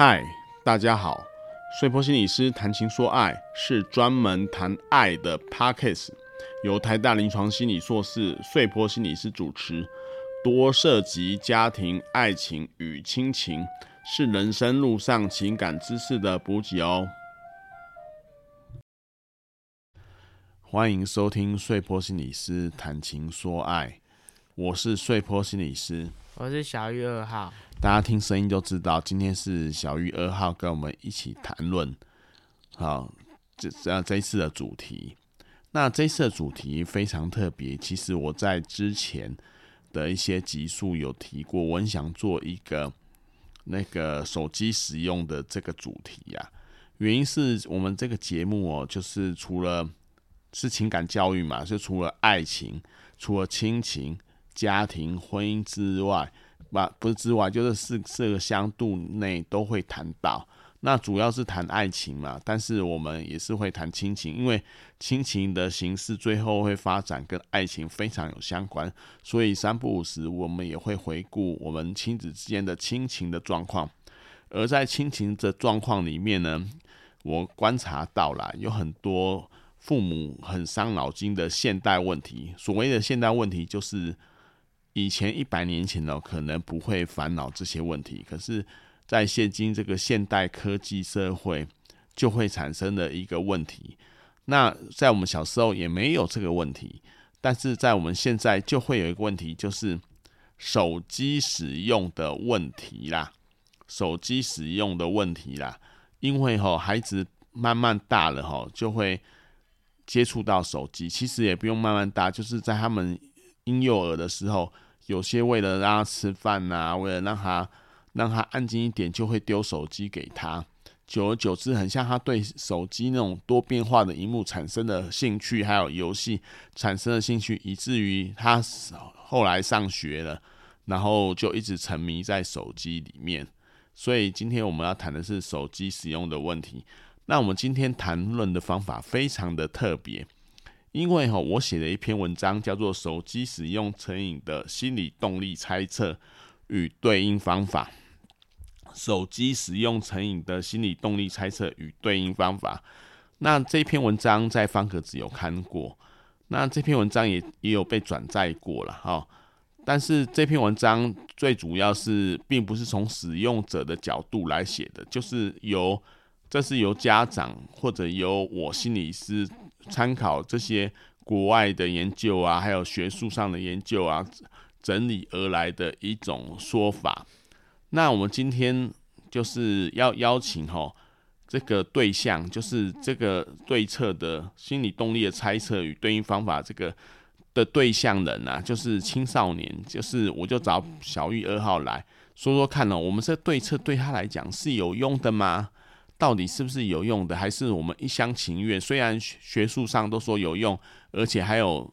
嗨，大家好！睡坡心理师谈情说爱是专门谈爱的 Podcast，由台大临床心理硕士睡坡心理师主持，多涉及家庭、爱情与亲情，是人生路上情感知识的补给哦。欢迎收听睡坡心理师谈情说爱，我是睡坡心理师，我是小玉二号。大家听声音就知道，今天是小玉二号跟我们一起谈论，好，这这这一次的主题。那这一次的主题非常特别，其实我在之前的一些集数有提过，我很想做一个那个手机使用的这个主题呀。原因是我们这个节目哦，就是除了是情感教育嘛，就除了爱情、除了亲情、家庭、婚姻之外。不不是之外，就是四四个相度内都会谈到。那主要是谈爱情嘛，但是我们也是会谈亲情，因为亲情的形式最后会发展跟爱情非常有相关，所以三不五时我们也会回顾我们亲子之间的亲情的状况。而在亲情的状况里面呢，我观察到了有很多父母很伤脑筋的现代问题。所谓的现代问题就是。以前一百年前呢，可能不会烦恼这些问题，可是，在现今这个现代科技社会，就会产生的一个问题。那在我们小时候也没有这个问题，但是在我们现在就会有一个问题，就是手机使用的问题啦。手机使用的问题啦，因为吼孩子慢慢大了吼，就会接触到手机。其实也不用慢慢大，就是在他们婴幼儿的时候。有些为了让他吃饭呐、为了让他让他安静一点，就会丢手机给他。久而久之，很像他对手机那种多变化的荧幕产生的兴趣，还有游戏产生的兴趣，以至于他后来上学了，然后就一直沉迷在手机里面。所以今天我们要谈的是手机使用的问题。那我们今天谈论的方法非常的特别。因为哈，我写了一篇文章，叫做《手机使用成瘾的心理动力猜测与对应方法》。手机使用成瘾的心理动力猜测与对应方法。那这篇文章在方格子有看过，那这篇文章也也有被转载过了哈。但是这篇文章最主要是并不是从使用者的角度来写的，就是由这是由家长或者由我心理师。参考这些国外的研究啊，还有学术上的研究啊，整理而来的一种说法。那我们今天就是要邀请吼这个对象，就是这个对策的心理动力的猜测与对应方法这个的对象人啊，就是青少年，就是我就找小玉二号来说说看呢，我们这对策对他来讲是有用的吗？到底是不是有用的，还是我们一厢情愿？虽然学术上都说有用，而且还有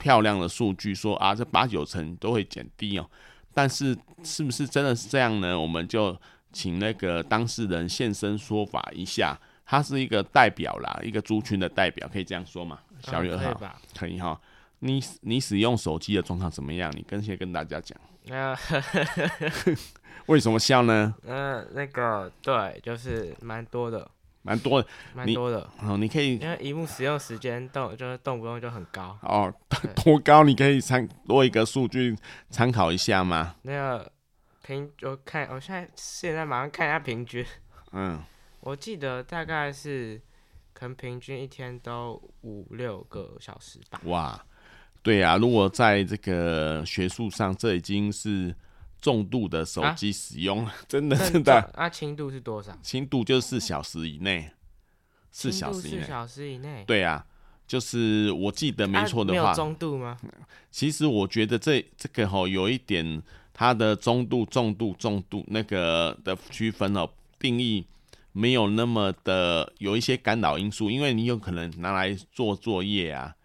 漂亮的数据说啊，这八九成都会减低哦。但是是不是真的是这样呢？我们就请那个当事人现身说法一下。他是一个代表啦，一个族群的代表，可以这样说吗？小玉二号，嗯、可以哈。你你使用手机的状况怎么样？你跟先跟大家讲。呃 为什么笑呢？嗯、呃，那个对，就是蛮多的，蛮多的，蛮多的。哦，你可以，因为荧幕使用时间动就是动不动就很高。哦，多高？你可以参多一个数据参考一下吗？那个平，我看我现在现在马上看一下平均。嗯，我记得大概是可能平均一天都五六个小时吧。哇，对呀、啊，如果在这个学术上，这已经是。重度的手机使用，啊、真的真的。啊轻、啊、度是多少？轻度就是四小时以内，四小时以内。四小时以内。对啊，就是我记得没错的话。啊、没有中度吗？其实我觉得这这个吼有一点，它的中度、重度、重度那个的区分哦，定义没有那么的有一些干扰因素，因为你有可能拿来做作业啊。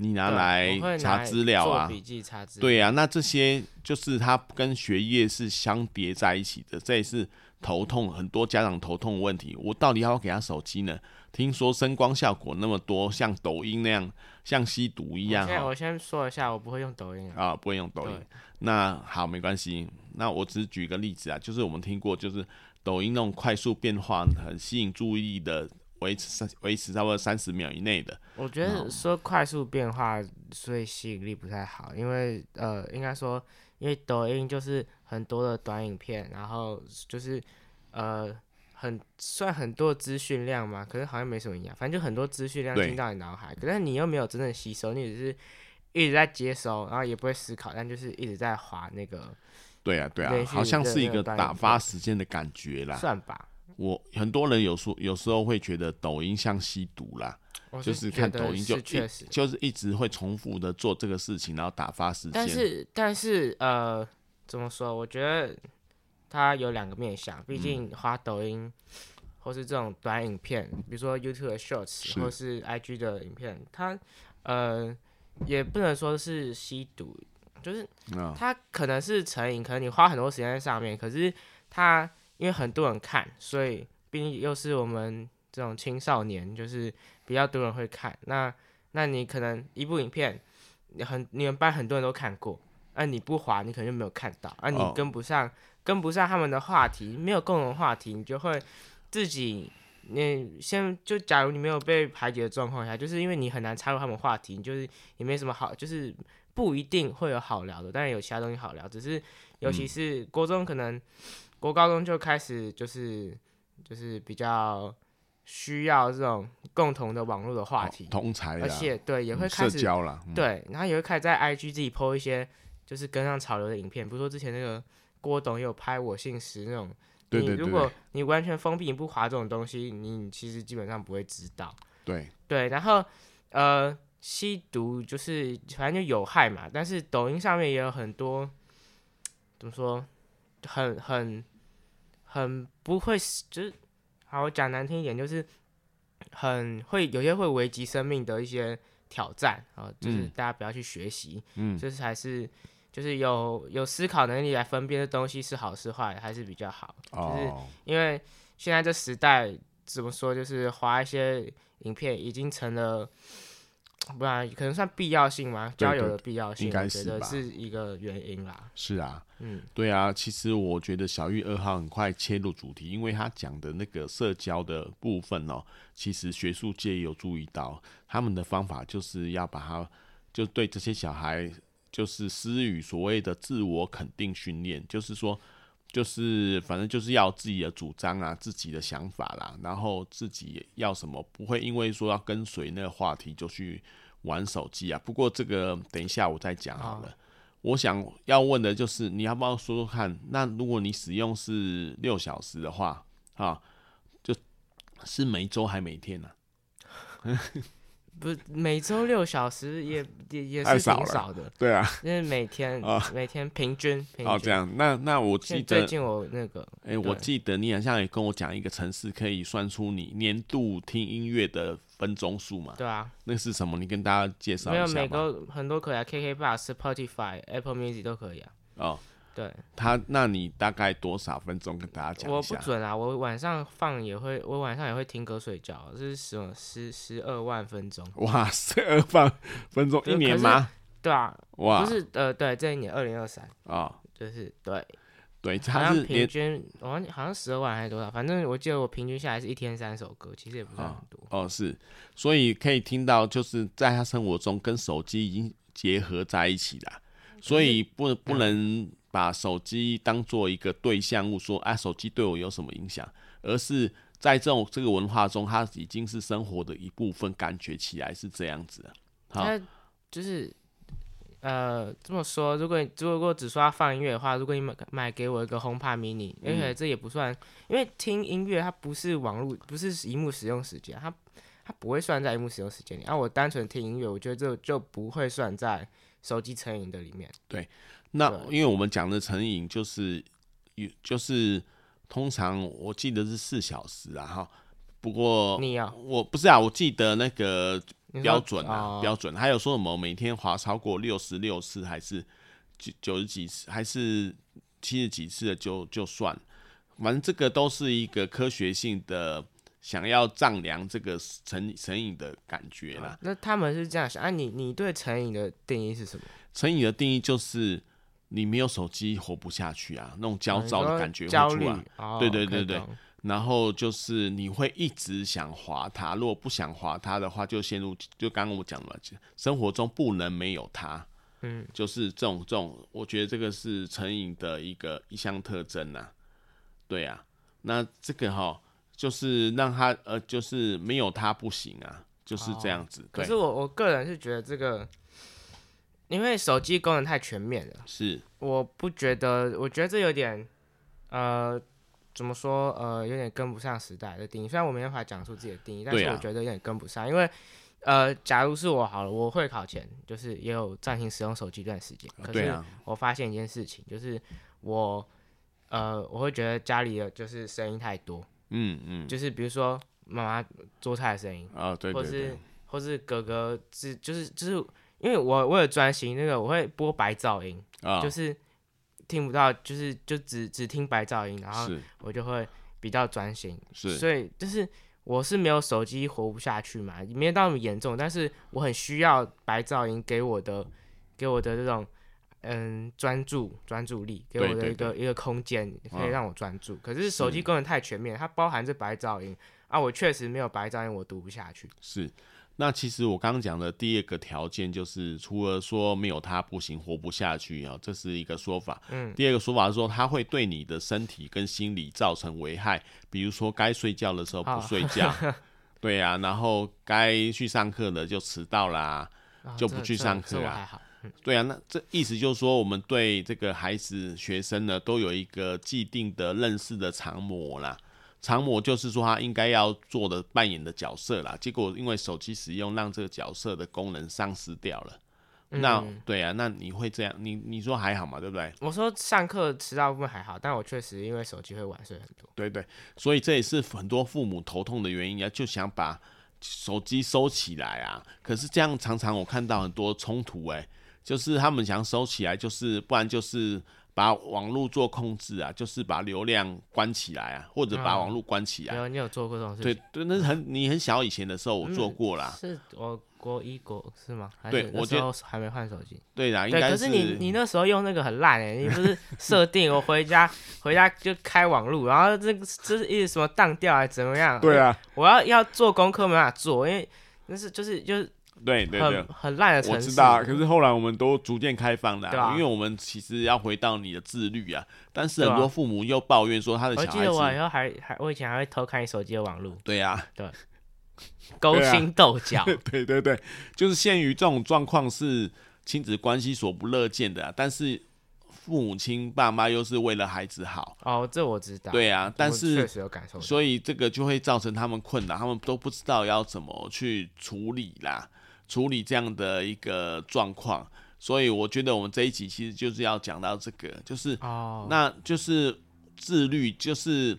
你拿来查资料啊，做笔记查资料。对啊，那这些就是它跟学业是相叠在一起的，这也是头痛很多家长头痛的问题。我到底要不要给他手机呢？听说声光效果那么多，像抖音那样，像吸毒一样。我先说一下，我不会用抖音啊，不会用抖音。那好，没关系。那我只是举个例子啊，就是我们听过，就是抖音那种快速变化、很吸引注意力的，维持三维持差不多三十秒以内的。我觉得说快速变化，所以吸引力不太好，因为呃，应该说，因为抖音就是很多的短影片，然后就是呃。很算很多资讯量嘛，可是好像没什么营养，反正就很多资讯量进到你脑海，可是你又没有真正吸收，你只是一直在接收，然后也不会思考，但就是一直在划那个。对啊，对啊，好像是一个打发时间的感觉啦。算吧。我很多人有说，有时候会觉得抖音像吸毒啦，是就是看抖音就一就是一直会重复的做这个事情，然后打发时间。但是但是呃，怎么说？我觉得。它有两个面向，毕竟花抖音，嗯、或是这种短影片，比如说 YouTube 的 Shorts，或是 IG 的影片，它呃也不能说是吸毒，就是它可能是成瘾，可能你花很多时间在上面，可是它因为很多人看，所以毕竟又是我们这种青少年，就是比较多人会看。那那你可能一部影片，你很你们班很多人都看过，那你不滑，你可能就没有看到，而你跟不上。哦跟不上他们的话题，没有共同话题，你就会自己，你先就假如你没有被排挤的状况下，就是因为你很难插入他们话题，你就是也没什么好，就是不一定会有好聊的，当然有其他东西好聊，只是尤其是国中可能，国高中就开始就是就是比较需要这种共同的网络的话题，而且对也会开始、嗯、社交了，嗯、对，然后也会开始在 IG 自己 po 一些就是跟上潮流的影片，比如说之前那个。郭董有拍我姓石那种，对对对，你如果你完全封闭，你不滑这种东西，你其实基本上不会知道。对对，然后呃，吸毒就是反正就有害嘛，但是抖音上面也有很多，怎么说，很很很不会，就是好，我讲难听一点，就是很会有些会危及生命的一些挑战啊，就是大家不要去学习，嗯，这才是。就是有有思考能力来分辨的东西是好是坏，还是比较好。Oh. 就是因为现在这时代怎么说，就是划一些影片已经成了，不然可能算必要性吗，交友的必要性，我觉得是一个原因啦。是啊，嗯，对啊，其实我觉得小玉二号很快切入主题，因为他讲的那个社交的部分哦，其实学术界有注意到，他们的方法就是要把它，就对这些小孩。就是施予所谓的自我肯定训练，就是说，就是反正就是要自己的主张啊，自己的想法啦，然后自己要什么，不会因为说要跟随那个话题就去玩手机啊。不过这个等一下我再讲好了。哦、我想要问的就是，你要不要说说看？那如果你使用是六小时的话，啊，就是每周还每天呢、啊？不是每周六小时也也也是挺少的，对啊，因为每天、哦、每天平均平均哦这样，那那我记得最近我那个，哎、欸，我记得你好像也跟我讲一个城市，可以算出你年度听音乐的分钟数嘛？对啊，那是什么？你跟大家介绍一下。没有，每个很多可以啊，KK Bus、Spotify、Apple Music 都可以啊。哦。对他，那你大概多少分钟跟大家讲一下？我不准啊，我晚上放也会，我晚上也会听歌睡觉，这是什么十十二万分钟？哇，十二万分钟一年吗？对啊，哇，不是呃，对，这一年二零二三啊，就是对对，他是平均，我好像十二万还是多少？反正我记得我平均下来是一天三首歌，其实也不算很多哦。哦，是，所以可以听到，就是在他生活中跟手机已经结合在一起了，所以不不能。把手机当做一个对象物，说啊，手机对我有什么影响？而是在这种这个文化中，它已经是生活的一部分，感觉起来是这样子的。好，就是呃这么说，如果如果只说要放音乐的话，如果你买买给我一个 HomePod mini，而且这也不算，因为听音乐它不是网络，不是荧幕使用时间，它它不会算在荧幕使用时间里。啊，我单纯听音乐，我觉得这就不会算在手机成瘾的里面。对。那因为我们讲的成瘾就是，有就是通常我记得是四小时啊哈，不过你要我不是啊，我记得那个标准啊标准，还有说什么每天划超过六十六次还是九九十几次还是七十几次的就就算，反正这个都是一个科学性的想要丈量这个成成瘾的感觉啦。那他们是这样想啊？你你对成瘾的定义是什么？成瘾的定义就是。你没有手机活不下去啊，那种焦躁的感觉会出来。哦、对对对对，然后就是你会一直想划它，如果不想划它的话，就陷入就刚刚我讲了，生活中不能没有它。嗯，就是这种这种，我觉得这个是成瘾的一个一项特征呐、啊。对啊，那这个哈，就是让他呃，就是没有它不行啊，就是这样子。哦、可是我我个人是觉得这个。因为手机功能太全面了，是，我不觉得，我觉得这有点，呃，怎么说，呃，有点跟不上时代的定义。虽然我没办法讲出自己的定义，但是我觉得有点跟不上。啊、因为，呃，假如是我好了，我会考前就是也有暂停使用手机一段时间。可是我发现一件事情，就是我，呃，我会觉得家里的就是声音太多，嗯嗯，就是比如说妈妈做菜的声音啊，对对对，或是或是哥哥是就是就是。因为我为了专心，那个我会播白噪音，哦、就是听不到，就是就只只听白噪音，然后我就会比较专心。是，所以就是我是没有手机活不下去嘛，没有到那么严重，但是我很需要白噪音给我的给我的这种嗯专注专注力，给我的一个一个空间可以让我专注。哦、可是手机功能太全面，它包含着白噪音啊，我确实没有白噪音，我读不下去。是。那其实我刚刚讲的第二个条件就是，除了说没有他不行，活不下去啊，这是一个说法。嗯，第二个说法是说，它会对你的身体跟心理造成危害，比如说该睡觉的时候不睡觉，哦、对呀、啊，然后该去上课的就迟到啦，哦、就不去上课啊。嗯、对啊，那这意思就是说，我们对这个孩子、学生呢，都有一个既定的认识的常模啦。常模就是说他应该要做的扮演的角色啦，结果因为手机使用让这个角色的功能丧失掉了。嗯、那对啊，那你会这样？你你说还好嘛？对不对？我说上课迟到部分还好，但我确实因为手机会晚睡很多。对对，所以这也是很多父母头痛的原因啊，就想把手机收起来啊。可是这样常常我看到很多冲突、欸，哎，就是他们想收起来，就是不然就是。把网络做控制啊，就是把流量关起来啊，或者把网络关起来。没有，你有做过这种事情？对对，那是很你很小以前的时候，我做过啦。是我国一国是吗？对，我就还没换手机。对啦，应该是。可是你你那时候用那个很烂哎，你不是设定我回家回家就开网络，然后这个这是一直什么当掉还是怎么样？对啊，我要要做功课没办法做，因为那是就是就是。对对对，很烂的。我知道，可是后来我们都逐渐开放了、啊，啊、因为我们其实要回到你的自律啊。但是很多父母又抱怨说他的小孩子，我记得我以后还还，我以前还会偷看你手机的网络。对呀、啊，对，勾心斗角。对 对对，就是限于这种状况是亲子关系所不乐见的、啊，但是父母亲爸妈又是为了孩子好。哦，这我知道。对啊，但是确实有感受，所以这个就会造成他们困扰，他们都不知道要怎么去处理啦。处理这样的一个状况，所以我觉得我们这一集其实就是要讲到这个，就是，oh. 那就是自律，就是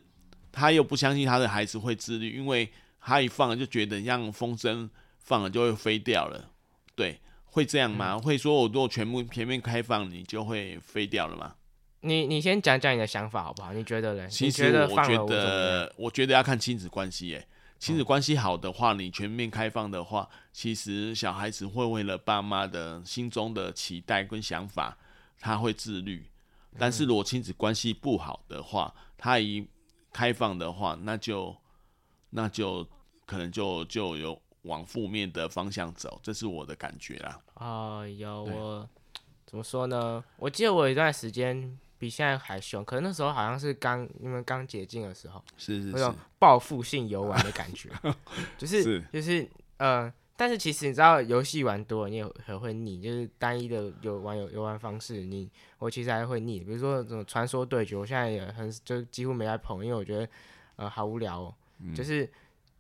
他又不相信他的孩子会自律，因为他一放了就觉得像风筝放了就会飞掉了，对，会这样吗？嗯、会说我如果全部全面开放，你就会飞掉了吗？你你先讲讲你的想法好不好？你觉得呢？其实我觉得，我觉得要看亲子关系，耶。亲子关系好的话，你全面开放的话，其实小孩子会为了爸妈的心中的期待跟想法，他会自律。但是如果亲子关系不好的话，他一开放的话，那就那就可能就就有往负面的方向走，这是我的感觉啦。啊，有我怎么说呢？我记得我有一段时间。比现在还凶，可能那时候好像是刚你们刚解禁的时候，是是是，那种报复性游玩的感觉，就是，是就是呃，但是其实你知道，游戏玩多了你也很会腻，就是单一的游玩游游玩方式，你我其实还会腻。比如说这种传说对决，我现在也很就几乎没在碰，因为我觉得呃好无聊哦，嗯、就是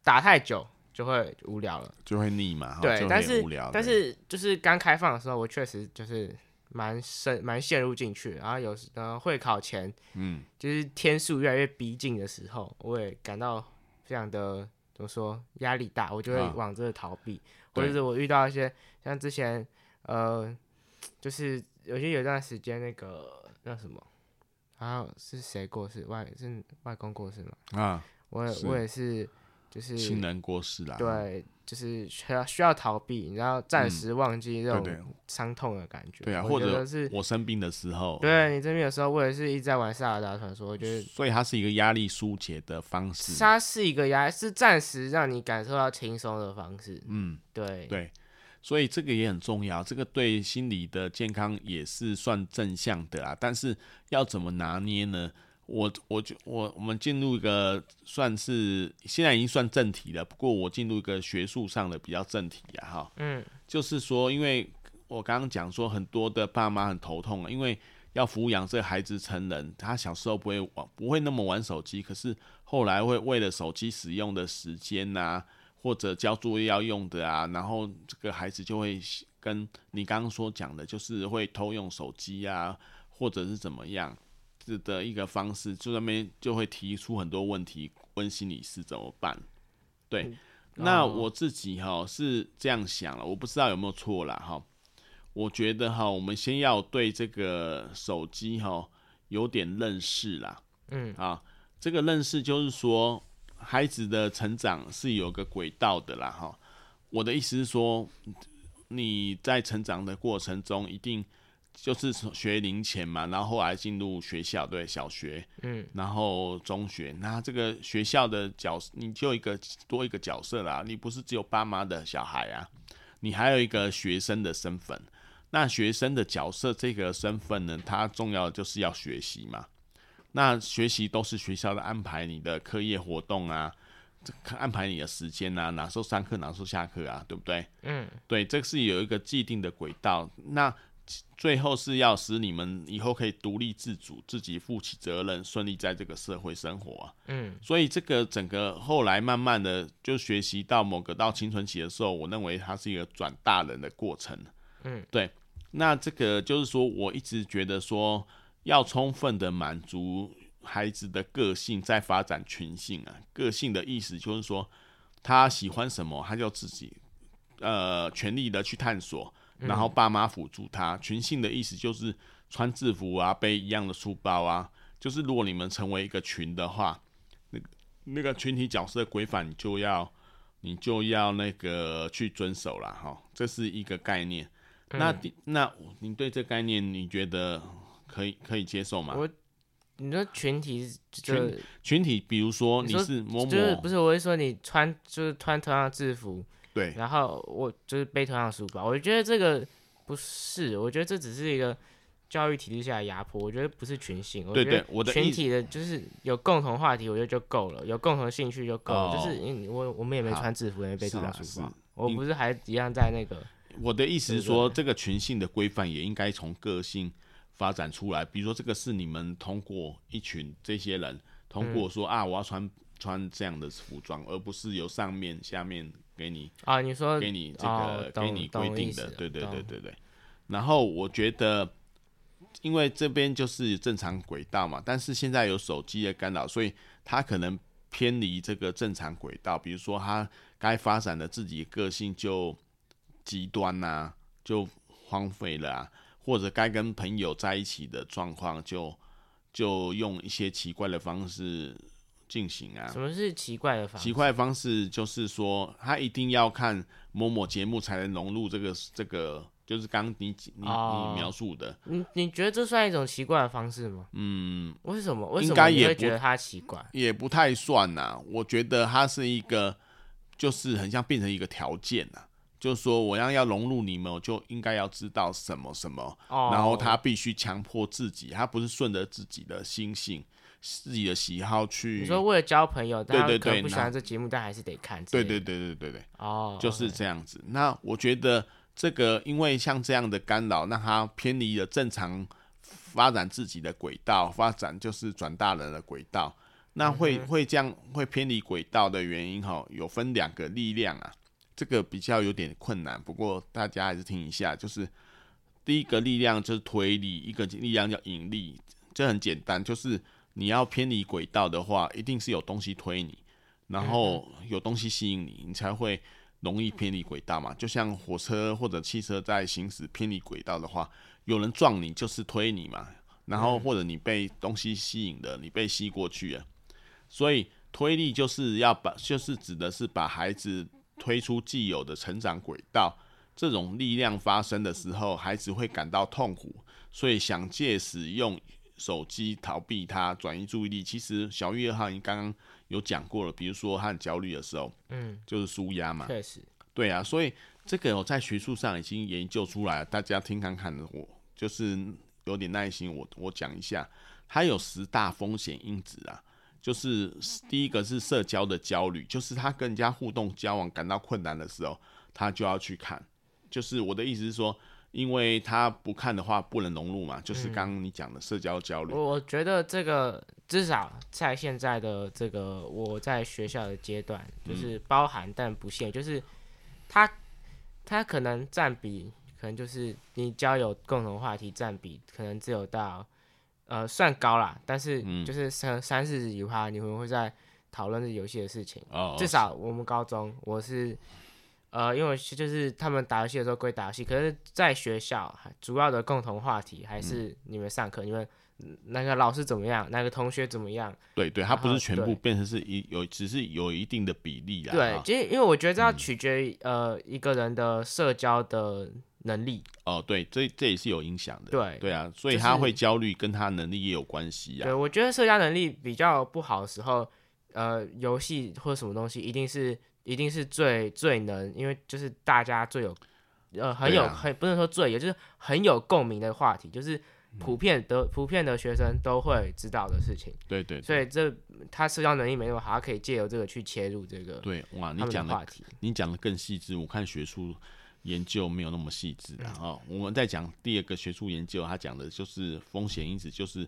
打太久就会无聊了，就会腻嘛。对，但是但是就是刚开放的时候，我确实就是。蛮深，蛮陷入进去，然后有时呃会考前，嗯，就是天数越来越逼近的时候，我也感到非常的怎么说压力大，我就会往这个逃避，啊、或者是我遇到一些像之前呃，就是有些有段时间那个那什么，然后是谁过世？外是外公过世嘛，啊，我我也是就是亲人过世啦，对，就是需要需要逃避，然后暂时忘记这种伤痛的感觉。对啊，或者是我生病的时候，对你生病的时候，我也是一直在玩塞尔达传说，我觉得，所以它是一个压力疏解的方式。它是一个压，是暂时让你感受到轻松的方式。嗯，对对，所以这个也很重要，这个对心理的健康也是算正向的啊。但是要怎么拿捏呢？我我就我我们进入一个算是现在已经算正题了，不过我进入一个学术上的比较正题啊，哈，嗯，就是说，因为我刚刚讲说很多的爸妈很头痛啊，因为要抚养这个孩子成人，他小时候不会玩，不会那么玩手机，可是后来会为了手机使用的时间呐，或者交作业要用的啊，然后这个孩子就会跟你刚刚所讲的，就是会偷用手机啊，或者是怎么样。的一个方式，就那边就会提出很多问题，问心理师怎么办？对，嗯、那我自己哈是这样想了，我不知道有没有错啦哈。我觉得哈，我们先要对这个手机哈有点认识啦。嗯啊，这个认识就是说，孩子的成长是有个轨道的啦哈。我的意思是说，你在成长的过程中一定。就是学龄前嘛，然后后来进入学校，对，小学，嗯，然后中学，那这个学校的角色，你就一个多一个角色啦，你不是只有爸妈的小孩啊，你还有一个学生的身份。那学生的角色这个身份呢，它重要就是要学习嘛。那学习都是学校的安排，你的课业活动啊，安排你的时间啊，哪时候上课，哪时候下课啊，对不对？嗯，对，这是有一个既定的轨道。那最后是要使你们以后可以独立自主，自己负起责任，顺利在这个社会生活啊。嗯，所以这个整个后来慢慢的就学习到某个到青春期的时候，我认为它是一个转大人的过程。嗯，对。那这个就是说，我一直觉得说，要充分的满足孩子的个性，在发展群性啊。个性的意思就是说，他喜欢什么，他就自己呃全力的去探索。然后爸妈辅助他，群性的意思就是穿制服啊，背一样的书包啊。就是如果你们成为一个群的话，那个那个群体角色的规范，你就要你就要那个去遵守了哈。这是一个概念。嗯、那那你对这概念你觉得可以可以接受吗？我你说群体就群群体，比如说你是某某，就是不是我会说你穿就是穿同样的制服。对，然后我就是背同样的书包，我觉得这个不是，我觉得这只是一个教育体制下的压迫，我觉得不是群性。对对，我的群体的就是有共同话题，我觉得就够了，有共同兴趣就够了。哦、就是因为我我们也没穿制服，也没背同样书包，我不是还一样在那个。我的意思是说，这个群性的规范也应该从个性发展出来。比如说，这个是你们通过一群这些人通过说、嗯、啊，我要穿穿这样的服装，而不是由上面下面。给你啊，你说给你这个、哦、给你规定的，对对对对对。然后我觉得，因为这边就是正常轨道嘛，但是现在有手机的干扰，所以他可能偏离这个正常轨道。比如说，他该发展的自己个性就极端呐、啊，就荒废了啊，或者该跟朋友在一起的状况就就用一些奇怪的方式。进行啊？什么是奇怪的方式？奇怪的方式就是说，他一定要看某某节目才能融入这个这个，就是刚你你你描述的。你你觉得这算一种奇怪的方式吗？嗯，为什么？为什么你会觉得他奇怪？也不太算呐、啊。我觉得他是一个，就是很像变成一个条件呐、啊。就是说，我要要融入你们，我就应该要知道什么什么，哦、然后他必须强迫自己，他不是顺着自己的心性。自己的喜好去，你说为了交朋友，对对对，不喜欢这节目，但还是得看。对对对对对对，哦，就是这样子。那我觉得这个，因为像这样的干扰，让他偏离了正常发展自己的轨道，发展就是转大人的轨道。那会会这样会偏离轨道的原因，哈，有分两个力量啊。这个比较有点困难，不过大家还是听一下。就是第一个力量就是推力，一个力量叫引力，这很简单，就是。你要偏离轨道的话，一定是有东西推你，然后有东西吸引你，你才会容易偏离轨道嘛。就像火车或者汽车在行驶偏离轨道的话，有人撞你就是推你嘛，然后或者你被东西吸引的，你被吸过去了。所以推力就是要把，就是指的是把孩子推出既有的成长轨道。这种力量发生的时候，孩子会感到痛苦，所以想借使用手机逃避它，转移注意力。其实小玉二号已经刚刚有讲过了，比如说他很焦虑的时候，嗯，就是舒压嘛。确实，对啊，所以这个我在学术上已经研究出来了，大家听看看。我就是有点耐心，我我讲一下，它有十大风险因子啊，就是第一个是社交的焦虑，就是他跟人家互动交往感到困难的时候，他就要去看。就是我的意思是说，因为他不看的话不能融入嘛，就是刚刚你讲的社交焦虑。我觉得这个至少在现在的这个我在学校的阶段，就是包含但不限，就是他他可能占比，可能就是你交友共同话题占比，可能只有到呃算高啦，但是就是三三四十几趴，你会不会在讨论这游戏的事情？至少我们高中我是。呃，因为就是他们打游戏的时候归打游戏，可是在学校主要的共同话题还是你们上课，你们那个老师怎么样，那个同学怎么样？对对，他不是全部变成是一有，只是有一定的比例啊。对，其实因为我觉得这要取决于、嗯、呃一个人的社交的能力。哦，对，这这也是有影响的。对对啊，所以他会焦虑，跟他能力也有关系啊。对，我觉得社交能力比较不好的时候，呃，游戏或者什么东西一定是。一定是最最能，因为就是大家最有，呃，很有、啊、很不能说最也，就是很有共鸣的话题，就是普遍的、嗯、普遍的学生都会知道的事情。对对，对。所以这他社交能力没那么好，他可以借由这个去切入这个。对，哇，你讲的话题，你讲的更细致。我看学术研究没有那么细致啊。哦，我们再讲第二个学术研究，他讲的就是风险因子，就是。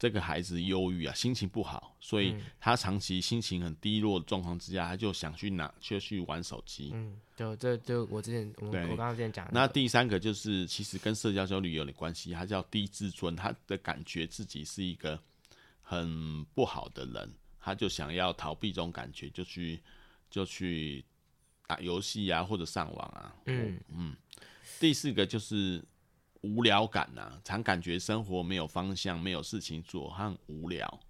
这个孩子忧郁啊，心情不好，所以他长期心情很低落的状况之下，他就想去拿，就去玩手机。嗯，就这就我之前我我刚刚之前讲的。那第三个就是其实跟社交焦虑有点关系，他叫低自尊，他的感觉自己是一个很不好的人，他就想要逃避这种感觉，就去就去打游戏啊，或者上网啊。嗯嗯。第四个就是。无聊感呐、啊，常感觉生活没有方向，没有事情做，他很无聊，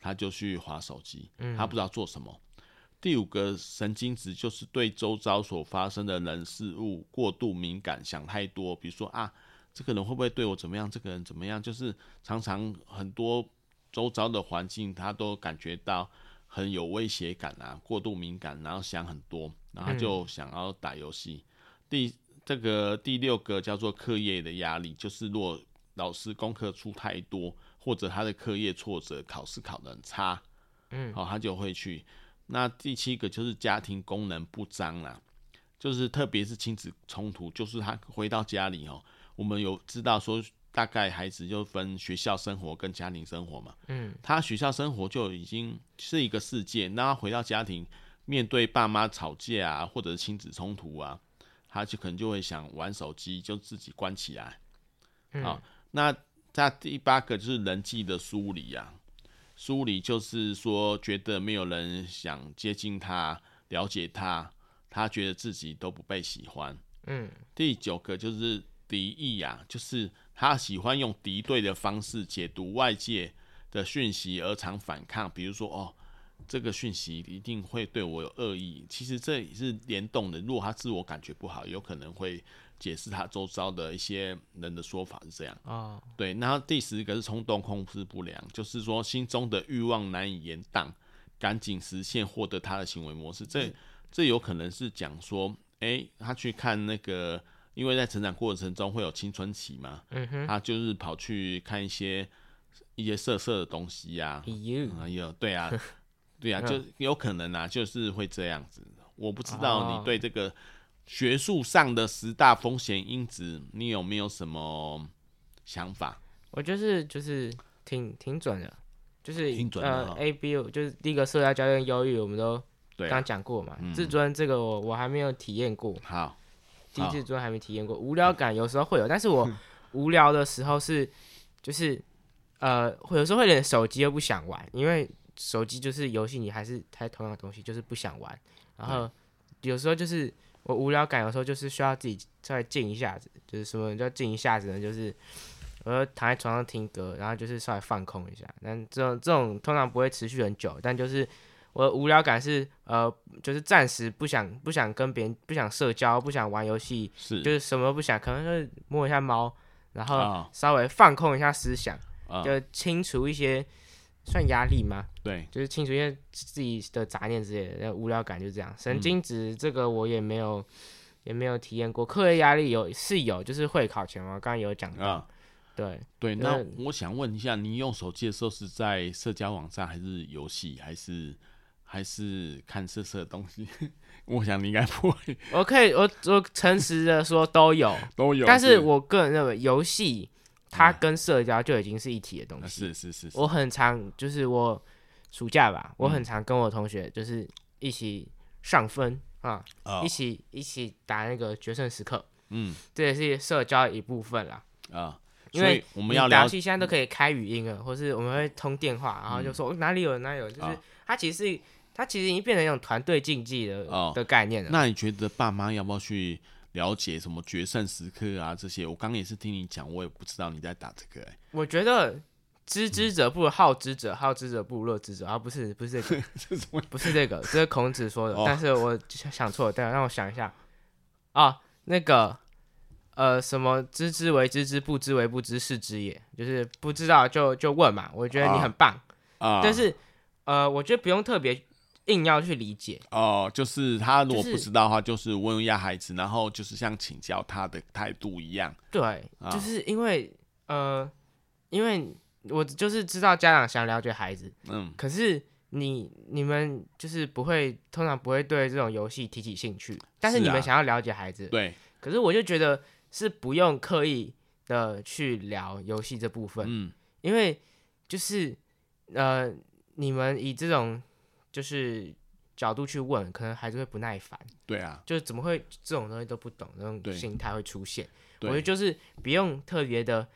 他就去划手机，他不知道做什么。嗯、第五个神经质就是对周遭所发生的人事物过度敏感，想太多。比如说啊，这个人会不会对我怎么样？这个人怎么样？就是常常很多周遭的环境，他都感觉到很有威胁感啊，过度敏感，然后想很多，然后就想要打游戏。嗯、第这个第六个叫做课业的压力，就是若老师功课出太多，或者他的课业挫折，考试考得很差，嗯，好、哦，他就会去。那第七个就是家庭功能不彰啦，就是特别是亲子冲突，就是他回到家里哦，我们有知道说，大概孩子就分学校生活跟家庭生活嘛，嗯，他学校生活就已经是一个世界，那他回到家庭，面对爸妈吵架啊，或者是亲子冲突啊。他就可能就会想玩手机，就自己关起来。好、那在第八个就是人际的疏离啊，疏离就是说觉得没有人想接近他、了解他，他觉得自己都不被喜欢。嗯，第九个就是敌意啊，就是他喜欢用敌对的方式解读外界的讯息而常反抗，比如说哦。这个讯息一定会对我有恶意，其实这也是联动的。如果他自我感觉不好，有可能会解释他周遭的一些人的说法是这样啊。哦、对，然后第十个是冲动控制不良，就是说心中的欲望难以延宕，赶紧实现获得他的行为模式。这这有可能是讲说，诶，他去看那个，因为在成长过程中会有青春期嘛，他就是跑去看一些一些色色的东西呀、啊，哎呦，对啊。对啊，就有可能啊，就是会这样子。我不知道你对这个学术上的十大风险因子，你有没有什么想法？我就是就是挺挺准的，就是挺准的呃，A B 就是第一个社交焦虑、忧郁，我们都刚讲过嘛。嗯、自尊这个我我还没有体验过，好，低自尊还没体验过。无聊感有时候会有，但是我 无聊的时候是就是呃，有时候会连手机都不想玩，因为。手机就是游戏，你还是还同样的东西，就是不想玩。然后有时候就是我无聊感，有时候就是需要自己稍微静一下子，就是什么叫静一下子呢？就是我要躺在床上听歌，然后就是稍微放空一下。但这种这种通常不会持续很久，但就是我的无聊感是呃，就是暂时不想不想跟别人不想社交，不想玩游戏，是就是什么都不想，可能就是摸一下猫，然后稍微放空一下思想，哦、就清除一些算压力吗？对，就是清除一些自己的杂念之类的，无聊感就这样。神经质这个我也没有、嗯、也没有体验过，课业压力有是有，就是会考前嘛，刚刚有讲到。哦对对，那我想问一下，你用手机的时候是在社交网站，还是游戏，还是还是看色色的东西？我想你应该不会。我可以，我我诚实的说都有，都有。但是我个人认为，游戏它跟社交就已经是一体的东西。是是是，我很常就是我暑假吧，我很常跟我同学就是一起上分啊，一起一起打那个决胜时刻。嗯，这也是社交一部分啦。啊。因为我们要聊，现在都可以开语音了，或是我们会通电话，然后就说哪里有哪里有，就是它其实是它其实已经变成一种团队竞技的的概念了。那你觉得爸妈要不要去了解什么决胜时刻啊这些？我刚刚也是听你讲，我也不知道你在打这个。我觉得知之者不如好之者，好之者不如乐之者，啊不是不是这个，不是这个，这是孔子说的。但是我想错了，等下让我想一下啊，那个。呃，什么知之为知之，不知为不知，是知也。就是不知道就就问嘛。我觉得你很棒啊，但是呃，我觉得不用特别硬要去理解哦。就是他如果不知道的话，就是问一下孩子，然后就是像请教他的态度一样。对，就是因为呃，因为我就是知道家长想了解孩子，嗯，可是你你们就是不会，通常不会对这种游戏提起兴趣，但是你们想要了解孩子，对。可是我就觉得。是不用刻意的去聊游戏这部分，嗯，因为就是呃，你们以这种就是角度去问，可能孩子会不耐烦，对啊，就是怎么会这种东西都不懂，那种心态会出现。我觉得就是不用特别的，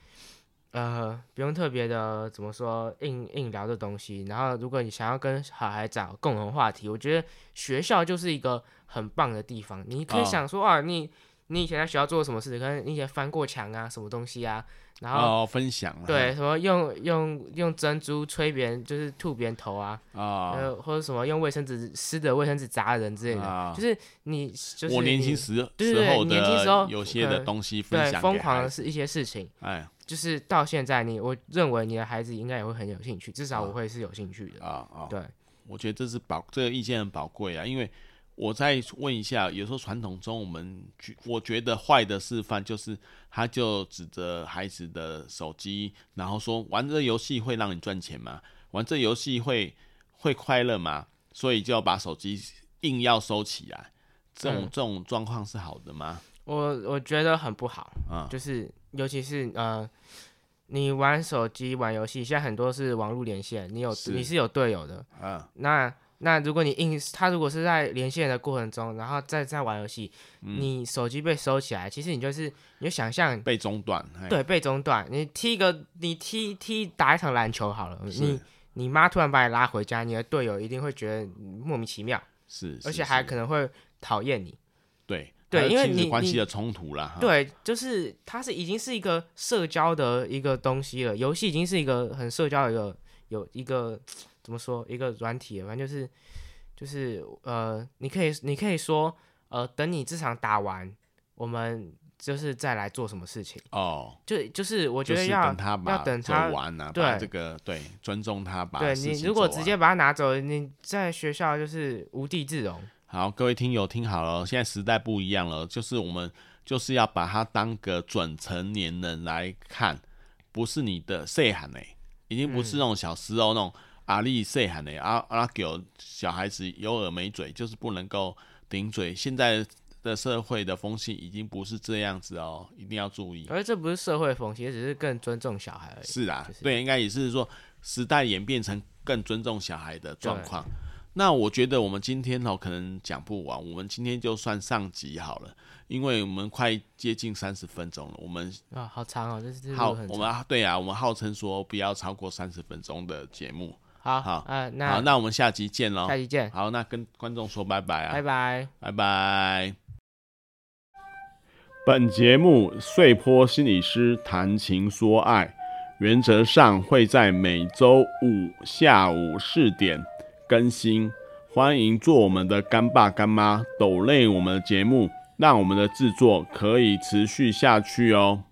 呃，不用特别的怎么说硬硬聊的东西。然后，如果你想要跟小孩找共同话题，我觉得学校就是一个很棒的地方。你可以想说、哦、啊，你。你以前在学校做过什么事？可能你以前翻过墙啊，什么东西啊？然后、哦、分享对什么用用用珍珠吹别人，就是吐别人头啊，啊、哦，或者什么用卫生纸湿的卫生纸砸人之类的，哦、就是你就是我年轻时对对对，年轻时候有些的东西分享、疯狂的是一些事情，哎，就是到现在你我认为你的孩子应该也会很有兴趣，至少我会是有兴趣的啊啊，对，我觉得这是宝这个意见很宝贵啊，因为。我再问一下，有时候传统中我们觉我觉得坏的示范就是，他就指着孩子的手机，然后说玩这游戏会让你赚钱吗？玩这游戏会会快乐吗？所以就要把手机硬要收起来，这种、嗯、这种状况是好的吗？我我觉得很不好啊，就是尤其是呃，你玩手机玩游戏，现在很多是网络连线，你有是你是有队友的啊，那。那如果你硬他如果是在连线的过程中，然后再在玩游戏，嗯、你手机被收起来，其实你就是你就想象被中断，对，被中断。你踢一个，你踢踢打一场篮球好了，是你你妈突然把你拉回家，你的队友一定会觉得莫名其妙，是，而且还可能会讨厌你。对对，因为你关系的冲突啦，对，就是它是已经是一个社交的一个东西了，游戏已经是一个很社交的一个有一个。怎么说？一个软体，反正就是，就是呃，你可以，你可以说，呃，等你这场打完，我们就是再来做什么事情哦。就就是我觉得要等他把要等他完啊，对这个对，尊重他把对你如果直接把他拿走，你在学校就是无地自容。好，各位听友听好了，现在时代不一样了，就是我们就是要把他当个准成年人来看，不是你的细汉呢，已经不是那种小时候那种。阿力细喊的阿阿狗小孩子有耳没嘴，就是不能够顶嘴。现在的社会的风气已经不是这样子哦，一定要注意。而这不是社会风气，也只是更尊重小孩而已。是啊，就是、对，应该也是说时代演变成更尊重小孩的状况。那我觉得我们今天哦，可能讲不完，我们今天就算上集好了，因为我们快接近三十分钟了。我们啊，好长哦，这是好，我们对啊，我们号称说不要超过三十分钟的节目。好好，嗯、呃，那好，那我们下集见喽。下集见。好，那跟观众说拜拜啊。拜拜，拜拜。本节目碎坡心理师谈情说爱，原则上会在每周五下午四点更新。欢迎做我们的干爸干妈，抖累我们的节目，让我们的制作可以持续下去哦。